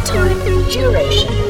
automatic